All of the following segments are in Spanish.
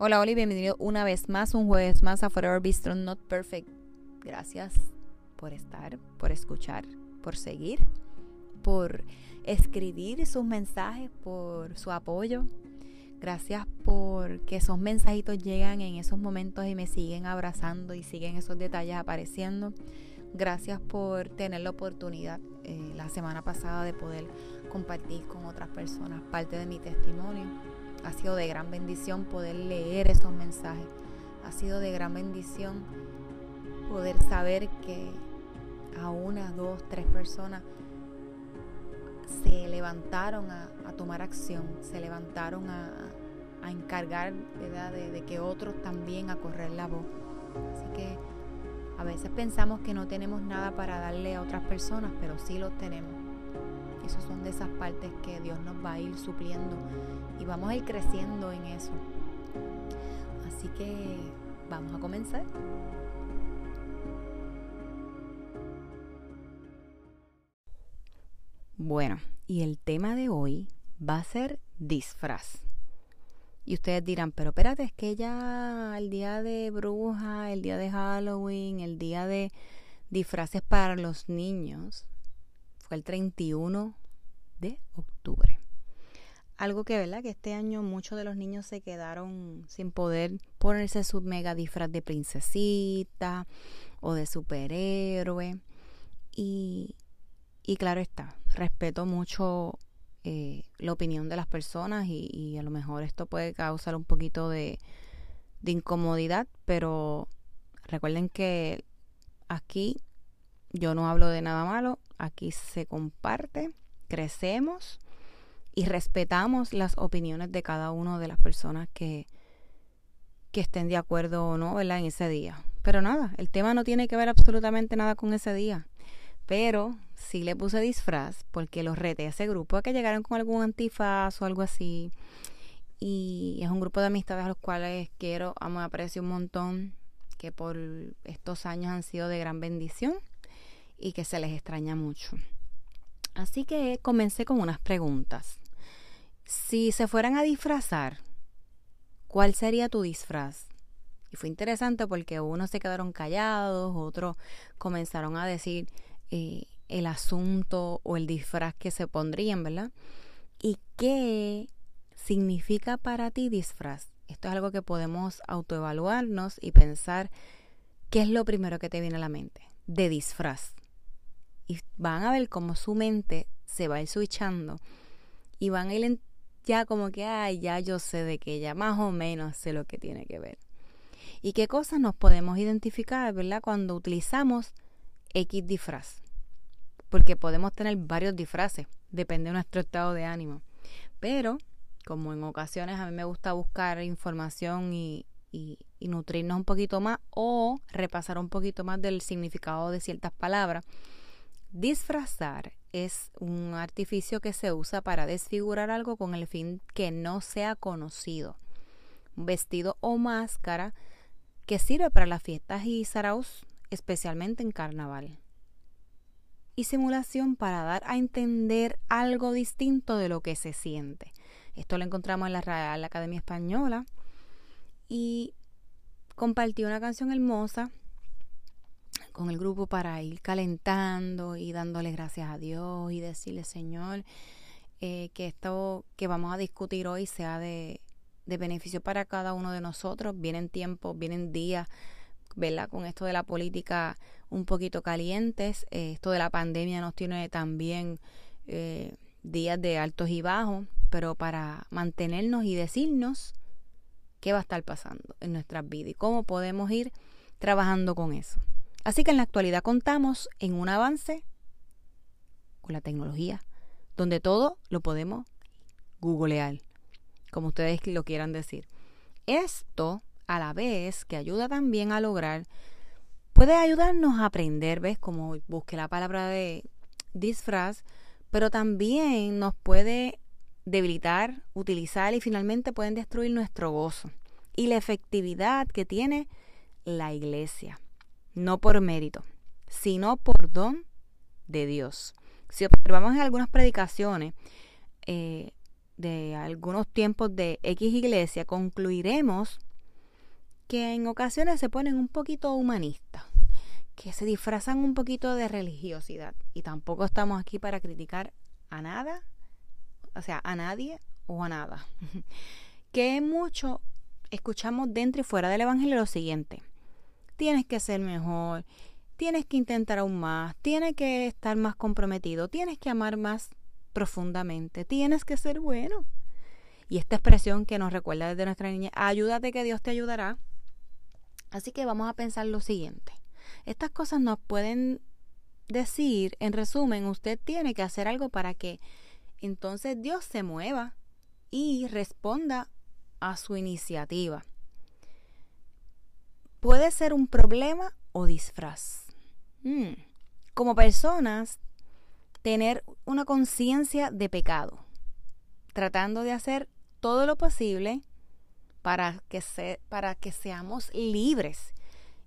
Hola, Oli, bienvenido una vez más, un jueves más a Forever Be Strong Not Perfect. Gracias por estar, por escuchar, por seguir, por escribir sus mensajes, por su apoyo. Gracias por que esos mensajitos llegan en esos momentos y me siguen abrazando y siguen esos detalles apareciendo. Gracias por tener la oportunidad eh, la semana pasada de poder compartir con otras personas parte de mi testimonio ha sido de gran bendición poder leer esos mensajes. Ha sido de gran bendición poder saber que a una, dos, tres personas se levantaron a, tomar acción, se levantaron a, encargar De, de, que otros también a correr la voz. Así que a veces pensamos que no tenemos nada para darle a otras personas, pero sí lo tenemos. Esas son de esas partes que Dios nos va a ir supliendo y vamos a ir creciendo en eso. Así que vamos a comenzar. Bueno, y el tema de hoy va a ser disfraz. Y ustedes dirán, pero espérate, es que ya el día de bruja, el día de Halloween, el día de disfraces para los niños, fue el 31 de octubre. Algo que, ¿verdad? Que este año muchos de los niños se quedaron sin poder ponerse su mega disfraz de princesita o de superhéroe. Y, y claro está, respeto mucho eh, la opinión de las personas y, a lo mejor esto puede causar un poquito de, de incomodidad, pero recuerden que aquí yo no hablo de nada malo, aquí se comparte, crecemos y respetamos las opiniones de cada una de las personas que, que estén de acuerdo o no, ¿verdad? En ese día. Pero nada, el tema no tiene que ver absolutamente nada con ese día. Pero sí le puse disfraz porque los reté a ese grupo a que llegaron con algún antifaz o algo así. Y es un grupo de amistades a los cuales quiero, amo y aprecio un montón, que por estos años han sido de gran bendición y que se les extraña mucho. Así que comencé con unas preguntas. Si se fueran a disfrazar, ¿cuál sería tu disfraz? Y fue interesante porque unos se quedaron callados, otros comenzaron a decir eh, el asunto o el disfraz que se pondrían, ¿verdad? ¿Y qué significa para ti disfraz? Esto es algo que podemos autoevaluarnos y pensar qué es lo primero que te viene a la mente de disfraz y van a ver cómo su mente se va a ir switchando y van a ir ya como que, ay, ya yo sé de que ya más o menos sé lo que tiene que ver. Y qué cosas nos podemos identificar, ¿verdad? Cuando utilizamos X disfraz. Porque podemos tener varios disfraces, depende de nuestro estado de ánimo. Pero, como en ocasiones a mí me gusta buscar información y, y, y nutrirnos un poquito más o repasar un poquito más del significado de ciertas palabras, Disfrazar es un artificio que se usa para desfigurar algo con el fin que no sea conocido. Un vestido o máscara que sirve para las fiestas y saraos, especialmente en carnaval. Y simulación para dar a entender algo distinto de lo que se siente. Esto lo encontramos en la Real Academia Española y compartí una canción hermosa con el grupo para ir calentando y dándole gracias a Dios y decirle, Señor, eh, que esto que vamos a discutir hoy sea de, beneficio para cada uno de nosotros. Vienen tiempos, vienen días, ¿verdad? Con esto de la política un poquito calientes. Eh, esto de la pandemia nos tiene también eh, días de altos y bajos, pero para mantenernos y decirnos qué va a estar pasando en nuestras vidas y cómo podemos ir trabajando con eso. Así que en la actualidad contamos en un avance con la tecnología, donde todo lo podemos googlear, como ustedes lo quieran decir. Esto, a la vez que ayuda también a lograr, puede ayudarnos a aprender, ¿ves? Como busqué la palabra de disfraz, pero también nos puede debilitar, utilizar y finalmente pueden destruir nuestro gozo y la efectividad que tiene la iglesia no por mérito, sino por don de Dios. Si observamos en algunas predicaciones eh, de algunos tiempos de X iglesia, concluiremos que en ocasiones se ponen un poquito humanistas, que se disfrazan un poquito de religiosidad. Y tampoco estamos aquí para criticar a nada, o sea, a nadie o a nada. que mucho escuchamos dentro y fuera del Evangelio lo siguiente. Tienes que ser mejor, tienes que intentar aún más, tienes que estar más comprometido, tienes que amar más profundamente, tienes que ser bueno. Y esta expresión que nos recuerda desde nuestra niña, ayúdate que Dios te ayudará. Así que vamos a pensar lo siguiente. Estas cosas nos pueden decir, en resumen, usted tiene que hacer algo para que entonces Dios se mueva y responda a su iniciativa. Puede ser un problema o disfraz. Mm. Como personas, tener una conciencia de pecado, tratando de hacer todo lo posible para que, se, para que seamos libres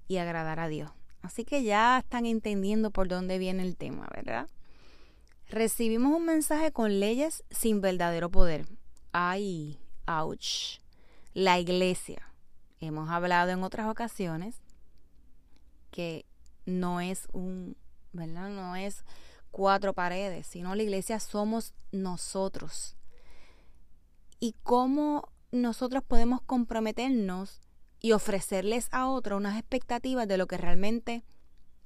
y agradar a Dios. Así que ya están entendiendo por dónde viene el tema, ¿verdad? Recibimos un mensaje con leyes sin verdadero poder. Ay, ouch. La iglesia. Hemos hablado en otras ocasiones que no es un, ¿verdad? No es cuatro paredes, sino la iglesia somos nosotros. Y cómo nosotros podemos comprometernos y ofrecerles a otros unas expectativas de lo que realmente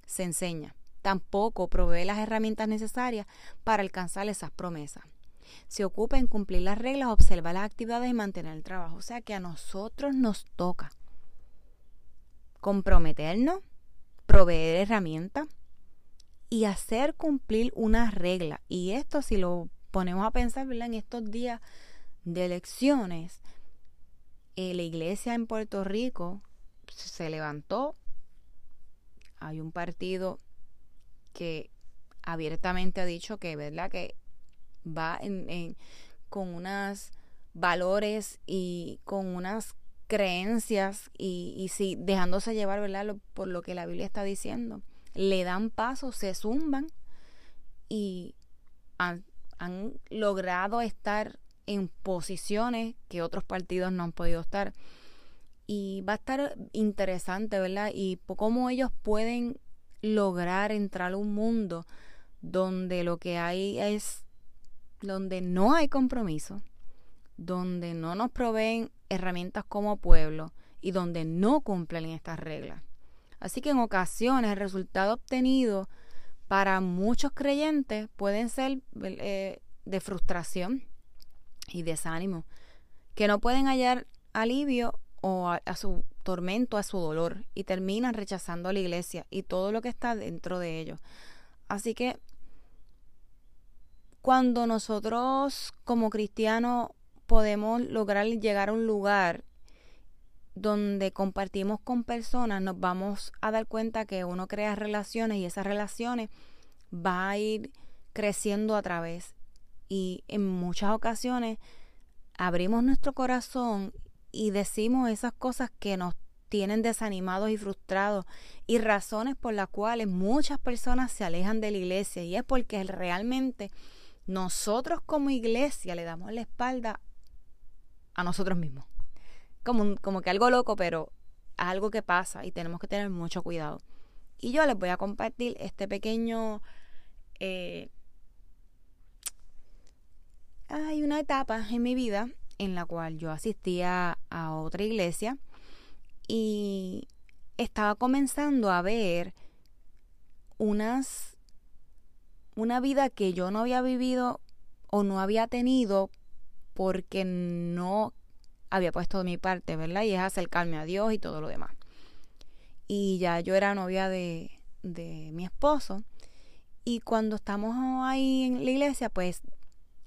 se enseña. Tampoco provee las herramientas necesarias para alcanzar esas promesas. Se ocupa en cumplir las reglas, observar las actividades y mantener el trabajo. O sea que a nosotros nos toca comprometernos, proveer herramientas y hacer cumplir una regla. Y esto si lo ponemos a pensar en estos días de elecciones, eh, la iglesia en Puerto Rico se levantó. Hay un partido que abiertamente ha dicho que, ¿verdad? Que va en, con unos valores y con unas creencias y, y sí, dejándose llevar, ¿verdad? por lo que la Biblia está diciendo. Le dan paso, se zumban y han, han logrado estar en posiciones que otros partidos no han podido estar. Y va a estar interesante, ¿verdad? Y cómo ellos pueden lograr entrar a un mundo donde lo que hay es, donde no hay compromiso, donde no nos proveen herramientas como pueblo y donde no cumplen estas reglas. Así que en ocasiones el resultado obtenido para muchos creyentes pueden ser eh, de frustración, y desánimo, que no pueden hallar alivio o a, su tormento, a su dolor, y terminan rechazando a la iglesia y todo lo que está dentro de ellos. Así que cuando nosotros como cristianos podemos lograr llegar a un lugar donde compartimos con personas, nos vamos a dar cuenta que uno crea relaciones y esas relaciones va a ir creciendo a través. Y en muchas ocasiones abrimos nuestro corazón y decimos esas cosas que nos tienen desanimados y frustrados y razones por las cuales muchas personas se alejan de la iglesia. Y es porque realmente nosotros como iglesia le damos la espalda a nosotros mismos. Como, como que algo loco, pero algo que pasa y tenemos que tener mucho cuidado. Y yo les voy a compartir este pequeño eh, hay una etapa en mi vida en la cual yo asistía a otra iglesia y estaba comenzando a ver unas una vida que yo no había vivido o no había tenido porque no había puesto de mi parte, ¿verdad? Y es acercarme a Dios y todo lo demás. Y ya yo era novia de, de mi esposo. Y cuando estamos ahí en la iglesia, pues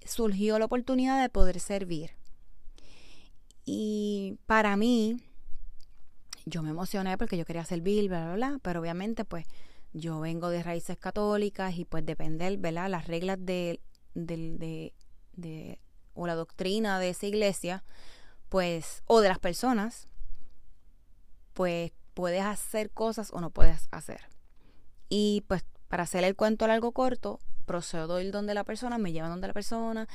surgió la oportunidad de poder servir. Y para mí, yo me emocioné porque yo quería servir, bla, bla, bla, pero obviamente pues yo vengo de raíces católicas y pues depender, ¿verdad? Las reglas de, de, de, o la doctrina de esa iglesia, pues, o de las personas, pues puedes hacer cosas o no puedes hacer. Y pues para hacer el cuento largo corto, procedo a ir donde la persona, me llevan donde la persona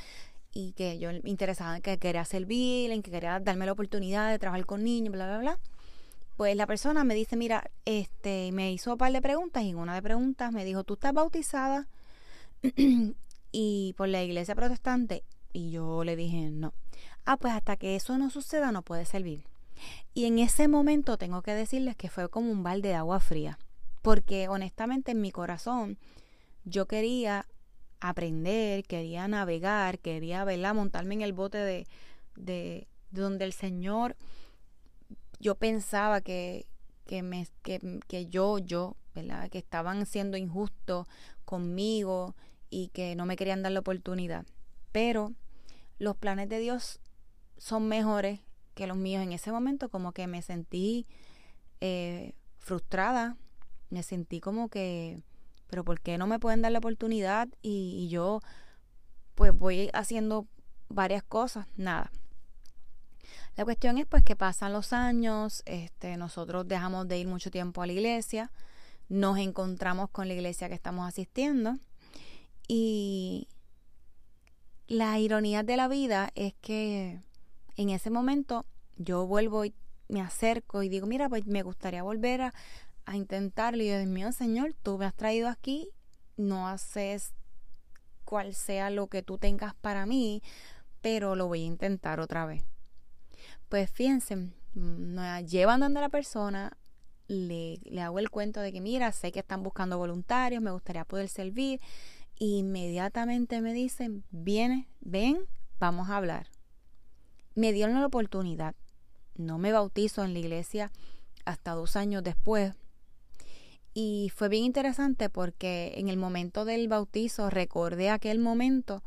y que yo me interesaba en que quería servir, en que quería darme la oportunidad de trabajar con niños, bla, bla, bla. Pues la persona me dice, mira, este, me hizo un par de preguntas y en una de preguntas me dijo, ¿tú estás bautizada? y por la iglesia protestante. Y yo le dije, no. Ah, pues hasta que eso no suceda no puede servir. Y en ese momento tengo que decirles que fue como un balde de agua fría. Porque honestamente en mi corazón yo quería aprender, quería navegar, quería verla, montarme en el bote de, de, donde el Señor yo pensaba que, que, me, que, que yo, yo, ¿verdad? Que estaban siendo injustos conmigo y que no me querían dar la oportunidad. Pero los planes de Dios son mejores que los míos. En ese momento como que me sentí eh, frustrada, me sentí como que, pero ¿por qué no me pueden dar la oportunidad? Y, y yo pues voy haciendo varias cosas, nada. La cuestión es pues que pasan los años, este, nosotros dejamos de ir mucho tiempo a la iglesia, nos encontramos con la iglesia que estamos asistiendo y la ironía de la vida es que en ese momento yo vuelvo y me acerco y digo, mira, pues me gustaría volver a, intentarlo. Y yo, Dios mío, Señor, tú me has traído aquí, no haces cual sea lo que tú tengas para mí, pero lo voy a intentar otra vez. Pues fíjense, llevan donde la persona, le, le hago el cuento de que, mira, sé que están buscando voluntarios, me gustaría poder servir inmediatamente me dicen, viene, ven, vamos a hablar. Me dieron la oportunidad. No me bautizo en la iglesia hasta dos años después. Y fue bien interesante porque en el momento del bautizo recordé aquel momento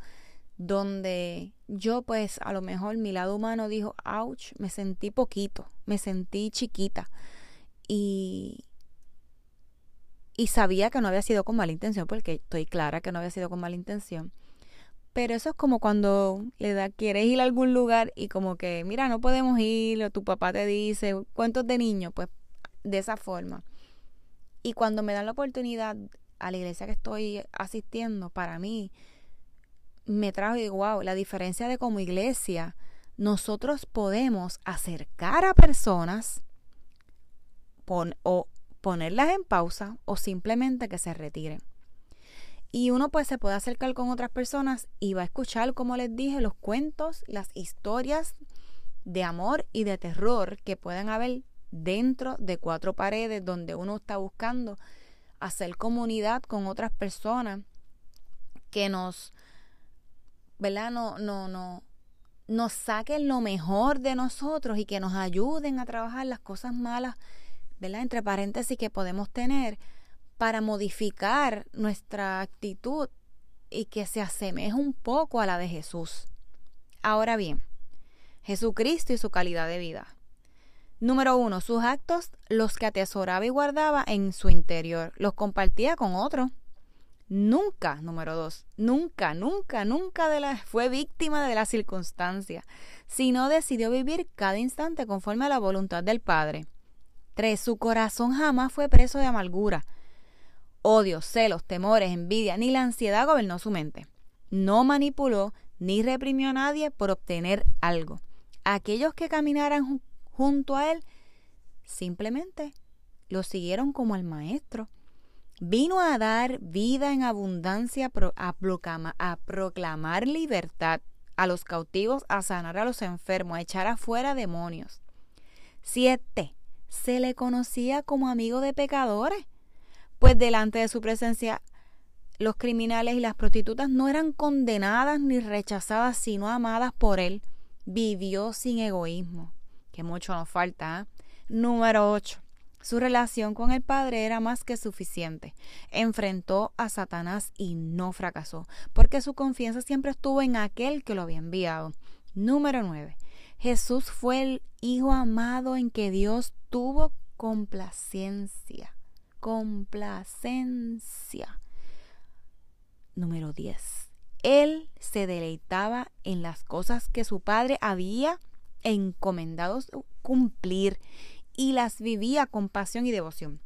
donde yo pues a lo mejor mi lado humano dijo, ouch, me sentí poquito, me sentí chiquita. Y, y sabía que no había sido con mala intención, porque estoy clara que no había sido con mala intención. Pero eso es como cuando le da, quieres ir a algún lugar y como que, mira, no podemos ir, o tu papá te dice, cuentos de niño, pues de esa forma. Y cuando me dan la oportunidad a la iglesia que estoy asistiendo, para mí, me trajo y wow, la diferencia de como iglesia, nosotros podemos acercar a personas o ponerlas en pausa o simplemente que se retiren. Y uno pues se puede acercar con otras personas y va a escuchar, como les dije, los cuentos, las historias de amor y de terror que pueden haber dentro de cuatro paredes donde uno está buscando hacer comunidad con otras personas que nos, ¿verdad? No, no, no, nos saquen lo mejor de nosotros y que nos ayuden a trabajar las cosas malas ¿verdad? Entre paréntesis que podemos tener para modificar nuestra actitud y que se asemeje un poco a la de Jesús. Ahora bien, Jesucristo y su calidad de vida. Número uno, sus actos, los que atesoraba y guardaba en su interior, los compartía con otros. Nunca, número dos, nunca, nunca, nunca de la, fue víctima de la circunstancia, sino decidió vivir cada instante conforme a la voluntad del Padre. 3. Su corazón jamás fue preso de amargura. Odio, celos, temores, envidia, ni la ansiedad gobernó su mente. No manipuló ni reprimió a nadie por obtener algo. Aquellos que caminaran junto a él simplemente lo siguieron como al maestro. Vino a dar vida en abundancia, a, a proclamar libertad a los cautivos, a sanar a los enfermos, a echar afuera demonios. 7 se le conocía como amigo de pecadores, pues delante de su presencia los criminales y las prostitutas no eran condenadas ni rechazadas, sino amadas por él. Vivió sin egoísmo, que mucho nos falta. ¿eh? Número 8. Su relación con el Padre era más que suficiente. Enfrentó a Satanás y no fracasó, porque su confianza siempre estuvo en aquel que lo había enviado. Número 9. Jesús fue el Hijo amado en que Dios tuvo complacencia. Complacencia. Número 10. Él se deleitaba en las cosas que su padre había encomendado cumplir y las vivía con pasión y devoción.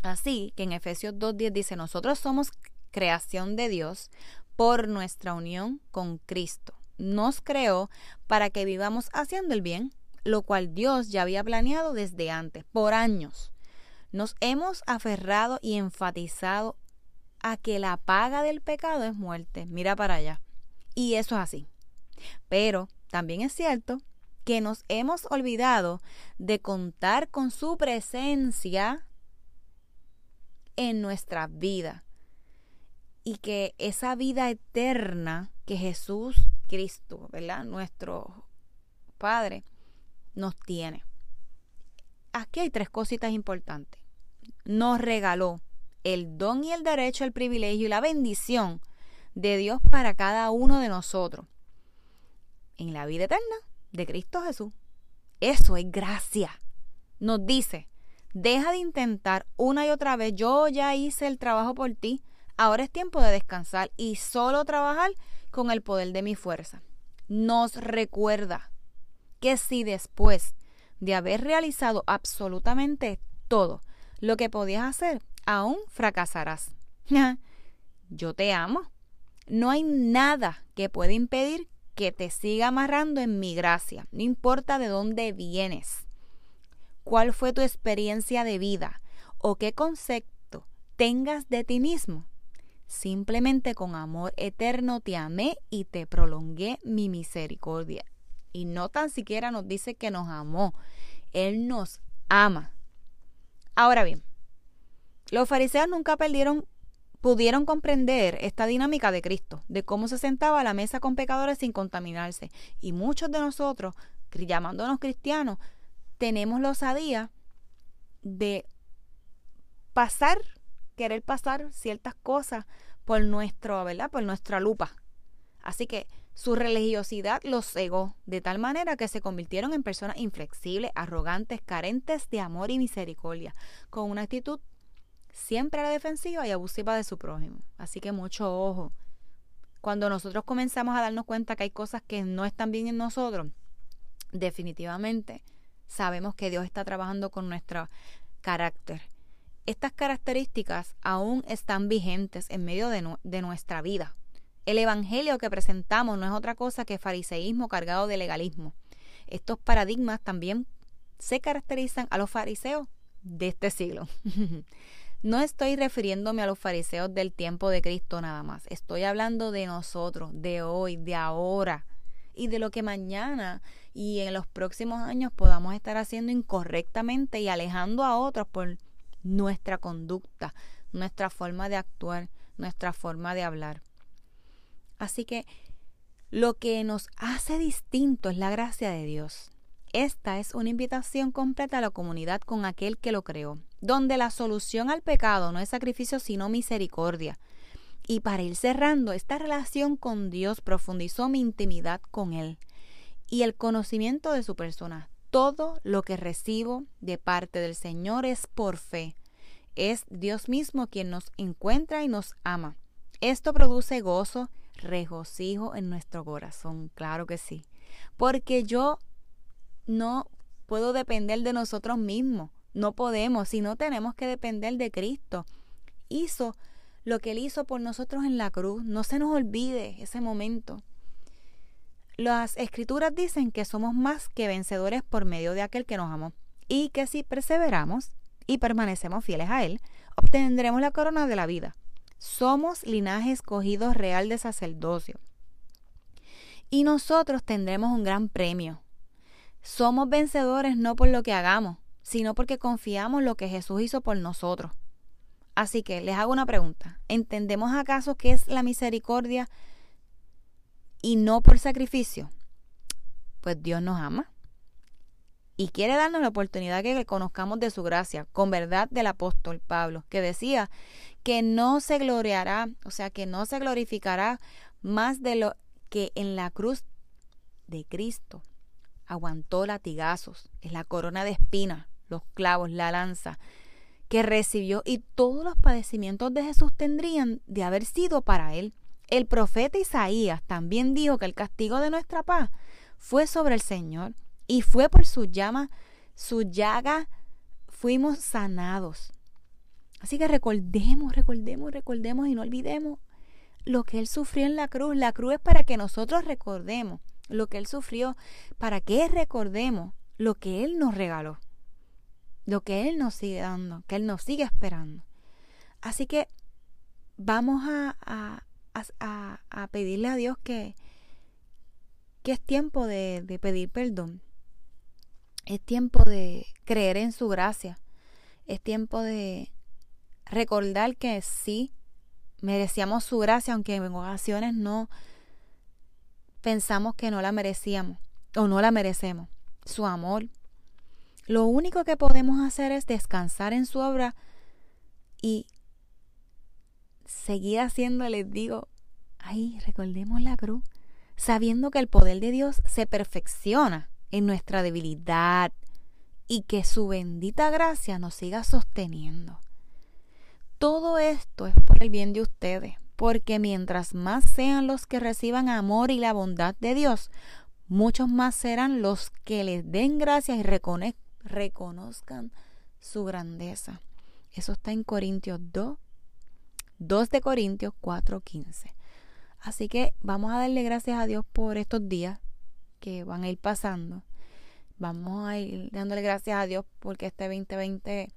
Así que en Efesios 2.10 dice, nosotros somos creación de Dios por nuestra unión con Cristo nos creó para que vivamos haciendo el bien, lo cual Dios ya había planeado desde antes, por años. Nos hemos aferrado y enfatizado a que la paga del pecado es muerte. Mira para allá. Y eso es así. Pero también es cierto que nos hemos olvidado de contar con su presencia en nuestra vida. Y que esa vida eterna que Jesús Cristo, ¿verdad? Nuestro Padre nos tiene. Aquí hay tres cositas importantes. Nos regaló el don y el derecho, el privilegio y la bendición de Dios para cada uno de nosotros en la vida eterna de Cristo Jesús. Eso es gracia. Nos dice, deja de intentar una y otra vez, yo ya hice el trabajo por ti, ahora es tiempo de descansar y solo trabajar con el poder de mi fuerza. Nos recuerda que si después de haber realizado absolutamente todo lo que podías hacer, aún fracasarás. Yo te amo. No hay nada que pueda impedir que te siga amarrando en mi gracia, no importa de dónde vienes, cuál fue tu experiencia de vida o qué concepto tengas de ti mismo. Simplemente con amor eterno te amé y te prolongué mi misericordia. Y no tan siquiera nos dice que nos amó, Él nos ama. Ahora bien, los fariseos nunca perdieron pudieron comprender esta dinámica de Cristo, de cómo se sentaba a la mesa con pecadores sin contaminarse. Y muchos de nosotros, llamándonos cristianos, tenemos la osadía de pasar, querer pasar ciertas cosas por nuestro, ¿verdad? Por nuestra lupa. Así que su religiosidad los cegó de tal manera que se convirtieron en personas inflexibles, arrogantes, carentes de amor y misericordia, con una actitud siempre a la defensiva y abusiva de su prójimo. Así que mucho ojo. Cuando nosotros comenzamos a darnos cuenta que hay cosas que no están bien en nosotros, definitivamente sabemos que Dios está trabajando con nuestro carácter. Estas características aún están vigentes en medio de, de nuestra vida. El Evangelio que presentamos no es otra cosa que fariseísmo cargado de legalismo. Estos paradigmas también se caracterizan a los fariseos de este siglo. No estoy refiriéndome a los fariseos del tiempo de Cristo nada más. Estoy hablando de nosotros, de hoy, de ahora y de lo que mañana y en los próximos años podamos estar haciendo incorrectamente y alejando a otros por nuestra conducta, nuestra forma de actuar, nuestra forma de hablar. Así que lo que nos hace distinto es la gracia de Dios. Esta es una invitación completa a la comunidad con aquel que lo creó, donde la solución al pecado no es sacrificio sino misericordia. Y para ir cerrando, esta relación con Dios profundizó mi intimidad con Él y el conocimiento de su persona. Todo lo que recibo de parte del Señor es por fe. Es Dios mismo quien nos encuentra y nos ama. Esto produce gozo, regocijo en nuestro corazón, claro que sí. Porque yo no puedo depender de nosotros mismos. No podemos, sino tenemos que depender de Cristo. Hizo lo que Él hizo por nosotros en la cruz. No se nos olvide ese momento. Las escrituras dicen que somos más que vencedores por medio de aquel que nos amó y que si perseveramos y permanecemos fieles a Él, obtendremos la corona de la vida. Somos linaje escogido real de sacerdocio. Y nosotros tendremos un gran premio, somos vencedores no por lo que hagamos, sino porque confiamos lo que Jesús hizo por nosotros. Así que les hago una pregunta. ¿Entendemos acaso qué es la misericordia y no por sacrificio? Pues Dios nos ama y quiere darnos la oportunidad que conozcamos de su gracia, con verdad del apóstol Pablo, que decía que no se gloriará, o sea, que no se glorificará más de lo que en la cruz de Cristo aguantó latigazos, es la corona de espinas, los clavos, la lanza que recibió y todos los padecimientos de Jesús tendrían de haber sido para él. El profeta Isaías también dijo que el castigo de nuestra paz fue sobre el Señor y fue por su llama, su llaga, fuimos sanados. Así que recordemos, recordemos, recordemos y no olvidemos lo que Él sufrió en la cruz. La cruz es para que nosotros recordemos lo que Él sufrió, para que recordemos lo que Él nos regaló, lo que Él nos sigue dando, que Él nos sigue esperando. Así que vamos a, a, a, pedirle a Dios que, que es tiempo de, de pedir perdón. Es tiempo de creer en su gracia. Es tiempo de recordar que sí, merecíamos su gracia, aunque en ocasiones no pensamos que no la merecíamos o no la merecemos. Su amor. Lo único que podemos hacer es descansar en su obra y seguir haciendo, les digo, ay, recordemos la cruz, sabiendo que el poder de Dios se perfecciona en nuestra debilidad y que su bendita gracia nos siga sosteniendo. Todo esto es por el bien de ustedes, porque mientras más sean los que reciban amor y la bondad de Dios, muchos más serán los que les den gracias y reconozcan su grandeza. Eso está en Corintios 2, 2 de Corintios 4:15. Así que vamos a darle gracias a Dios por estos días que van a ir pasando. Vamos a ir dándole gracias a Dios porque este 2020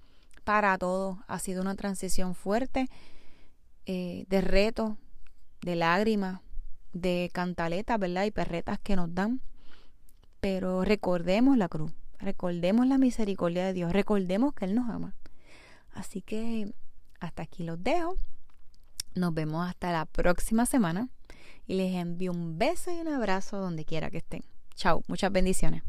para todos ha sido una transición fuerte eh, de retos, de lágrimas, de cantaletas, ¿verdad? Y perretas que nos dan. Pero recordemos la cruz, recordemos la misericordia de Dios, recordemos que Él nos ama. Así que hasta aquí los dejo. Nos vemos hasta la próxima semana y les envío un beso y un abrazo donde quiera que estén. Chao, muchas bendiciones.